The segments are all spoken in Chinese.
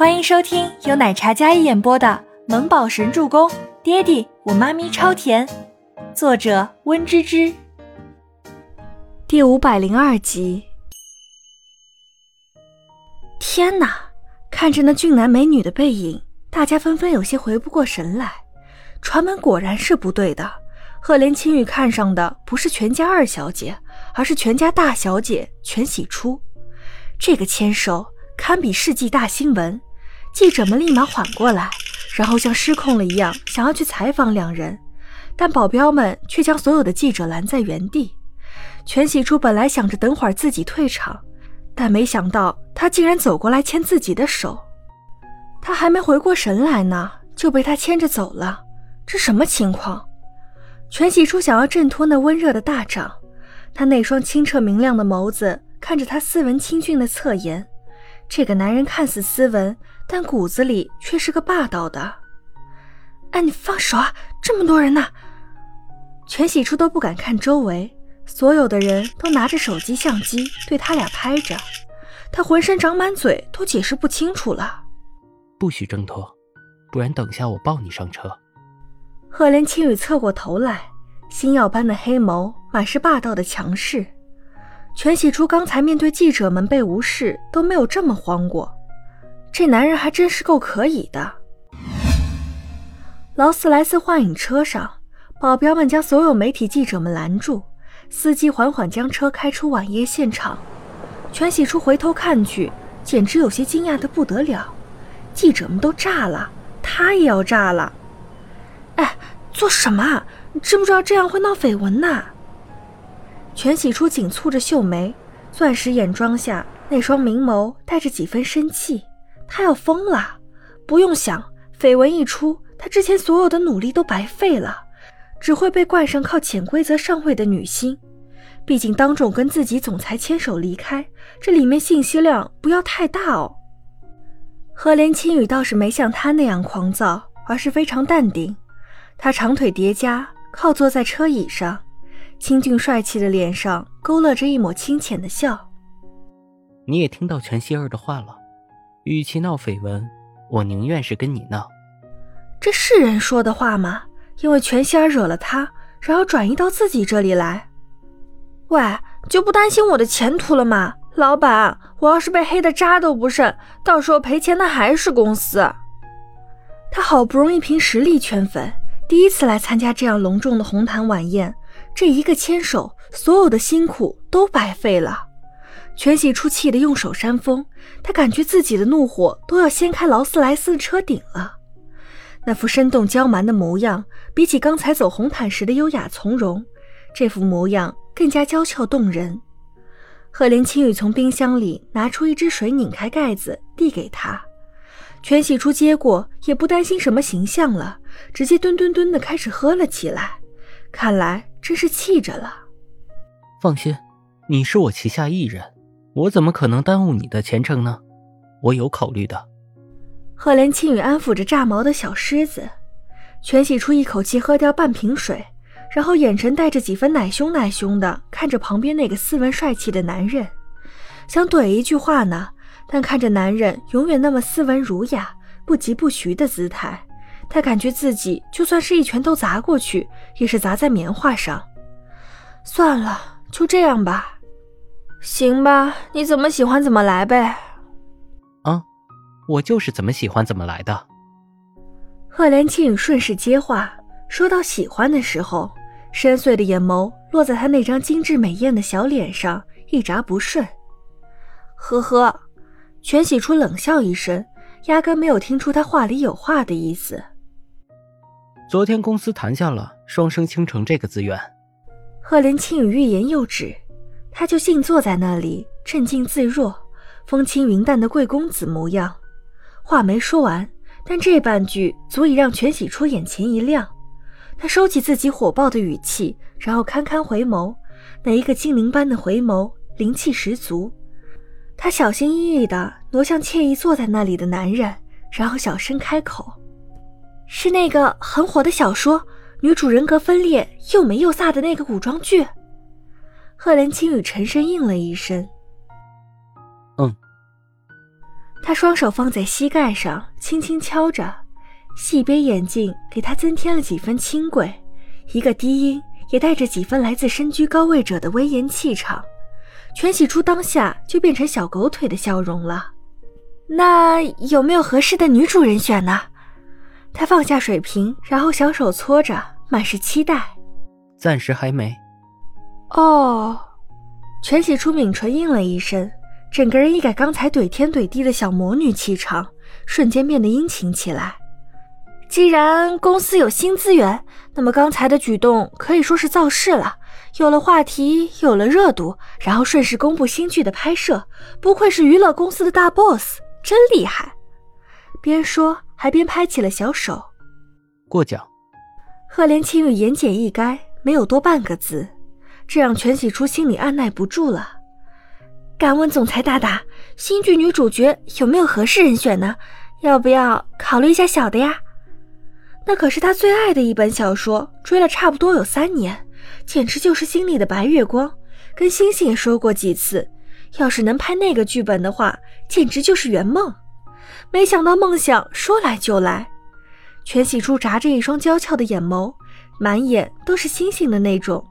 欢迎收听由奶茶嘉一演播的《萌宝神助攻》，爹地我妈咪超甜，作者温芝芝。第五百零二集。天哪！看着那俊男美女的背影，大家纷纷有些回不过神来。传闻果然是不对的，赫连青羽看上的不是全家二小姐，而是全家大小姐全喜初。这个牵手堪比世纪大新闻。记者们立马缓过来，然后像失控了一样想要去采访两人，但保镖们却将所有的记者拦在原地。全喜初本来想着等会儿自己退场，但没想到他竟然走过来牵自己的手。他还没回过神来呢，就被他牵着走了。这什么情况？全喜初想要挣脱那温热的大掌，他那双清澈明亮的眸子看着他斯文清俊的侧颜。这个男人看似斯文。但骨子里却是个霸道的。哎，你放手啊！这么多人呢，全喜初都不敢看周围，所有的人都拿着手机相机对他俩拍着，他浑身长满嘴，都解释不清楚了。不许挣脱，不然等下我抱你上车。赫连青羽侧过头来，星耀般的黑眸满是霸道的强势。全喜初刚才面对记者们被无视都没有这么慌过。这男人还真是够可以的。劳斯莱斯幻影车上，保镖们将所有媒体记者们拦住，司机缓缓将车开出晚宴现场。全喜初回头看去，简直有些惊讶的不得了。记者们都炸了，他也要炸了。哎，做什么？你知不知道这样会闹绯闻呐？全喜初紧蹙着秀眉，钻石眼妆下那双明眸带着几分生气。他要疯了！不用想，绯闻一出，他之前所有的努力都白费了，只会被冠上靠潜规则上位的女星。毕竟当众跟自己总裁牵手离开，这里面信息量不要太大哦。赫连青雨倒是没像他那样狂躁，而是非常淡定。他长腿叠加，靠坐在车椅上，清俊帅气的脸上勾勒着一抹清浅的笑。你也听到全希儿的话了。与其闹绯闻，我宁愿是跟你闹。这是人说的话吗？因为全希儿惹了他，然后转移到自己这里来。喂，就不担心我的前途了吗？老板，我要是被黑的渣都不剩，到时候赔钱的还是公司。他好不容易凭实力圈粉，第一次来参加这样隆重的红毯晚宴，这一个牵手，所有的辛苦都白费了。全喜初气得用手扇风，他感觉自己的怒火都要掀开劳斯莱斯的车顶了。那副生动娇蛮的模样，比起刚才走红毯时的优雅从容，这副模样更加娇俏动人。赫连青羽从冰箱里拿出一支水，拧开盖子递给他。全喜初接过，也不担心什么形象了，直接吨吨吨的开始喝了起来。看来真是气着了。放心，你是我旗下艺人。我怎么可能耽误你的前程呢？我有考虑的。赫连青羽安抚着炸毛的小狮子，全喜初一口气喝掉半瓶水，然后眼神带着几分奶凶奶凶的看着旁边那个斯文帅气的男人，想怼一句话呢，但看着男人永远那么斯文儒雅、不疾不徐的姿态，他感觉自己就算是一拳头砸过去，也是砸在棉花上。算了，就这样吧。行吧，你怎么喜欢怎么来呗。啊，我就是怎么喜欢怎么来的。赫连庆顺势接话，说到喜欢的时候，深邃的眼眸落在他那张精致美艳的小脸上，一眨不顺。呵呵，全喜初冷笑一声，压根没有听出他话里有话的意思。昨天公司谈下了双生倾城这个资源。赫连青羽欲言又止。他就静坐在那里，镇静自若，风轻云淡的贵公子模样。话没说完，但这半句足以让全喜初眼前一亮。他收起自己火爆的语气，然后堪堪回眸，那一个精灵般的回眸，灵气十足。他小心翼翼地挪向惬意坐在那里的男人，然后小声开口：“是那个很火的小说，女主人格分裂，又美又飒的那个古装剧。”赫连青羽沉声应了一声：“嗯。”他双手放在膝盖上，轻轻敲着，细边眼镜给他增添了几分清贵，一个低音也带着几分来自身居高位者的威严气场。全喜初当下就变成小狗腿的笑容了。那有没有合适的女主人选呢？他放下水瓶，然后小手搓着，满是期待。暂时还没。哦，全喜初抿唇应了一声，整个人一改刚才怼天怼地的小魔女气场，瞬间变得殷勤起来。既然公司有新资源，那么刚才的举动可以说是造势了。有了话题，有了热度，然后顺势公布新剧的拍摄，不愧是娱乐公司的大 boss，真厉害！边说还边拍起了小手。过奖。赫连青雨言简意赅，没有多半个字，这让全喜初心里按耐不住了。敢问总裁大大，新剧女主角有没有合适人选呢？要不要考虑一下小的呀？那可是他最爱的一本小说，追了差不多有三年。简直就是心里的白月光，跟星星也说过几次，要是能拍那个剧本的话，简直就是圆梦。没想到梦想说来就来，全喜珠眨着一双娇俏的眼眸，满眼都是星星的那种，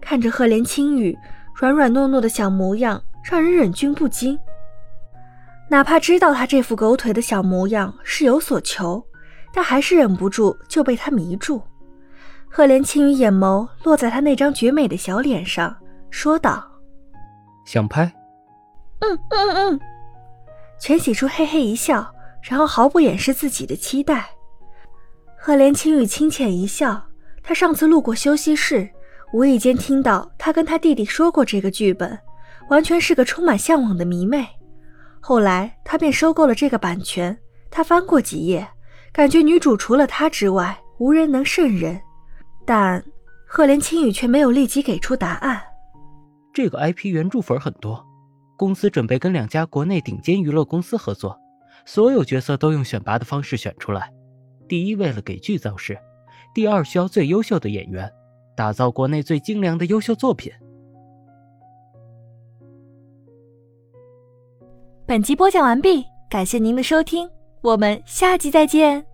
看着赫连青羽软软糯糯的小模样，让人忍俊不禁。哪怕知道他这副狗腿的小模样是有所求，但还是忍不住就被他迷住。赫连青羽眼眸落在他那张绝美的小脸上，说道：“想拍？”“嗯嗯嗯。”全喜初嘿嘿一笑，然后毫不掩饰自己的期待。赫连青羽轻浅一笑，他上次路过休息室，无意间听到他跟他弟弟说过这个剧本，完全是个充满向往的迷妹。后来他便收购了这个版权，他翻过几页，感觉女主除了他之外，无人能胜任。但赫连青羽却没有立即给出答案。这个 IP 原著粉很多，公司准备跟两家国内顶尖娱乐公司合作，所有角色都用选拔的方式选出来。第一，为了给剧造势；第二，需要最优秀的演员，打造国内最精良的优秀作品。本集播讲完毕，感谢您的收听，我们下集再见。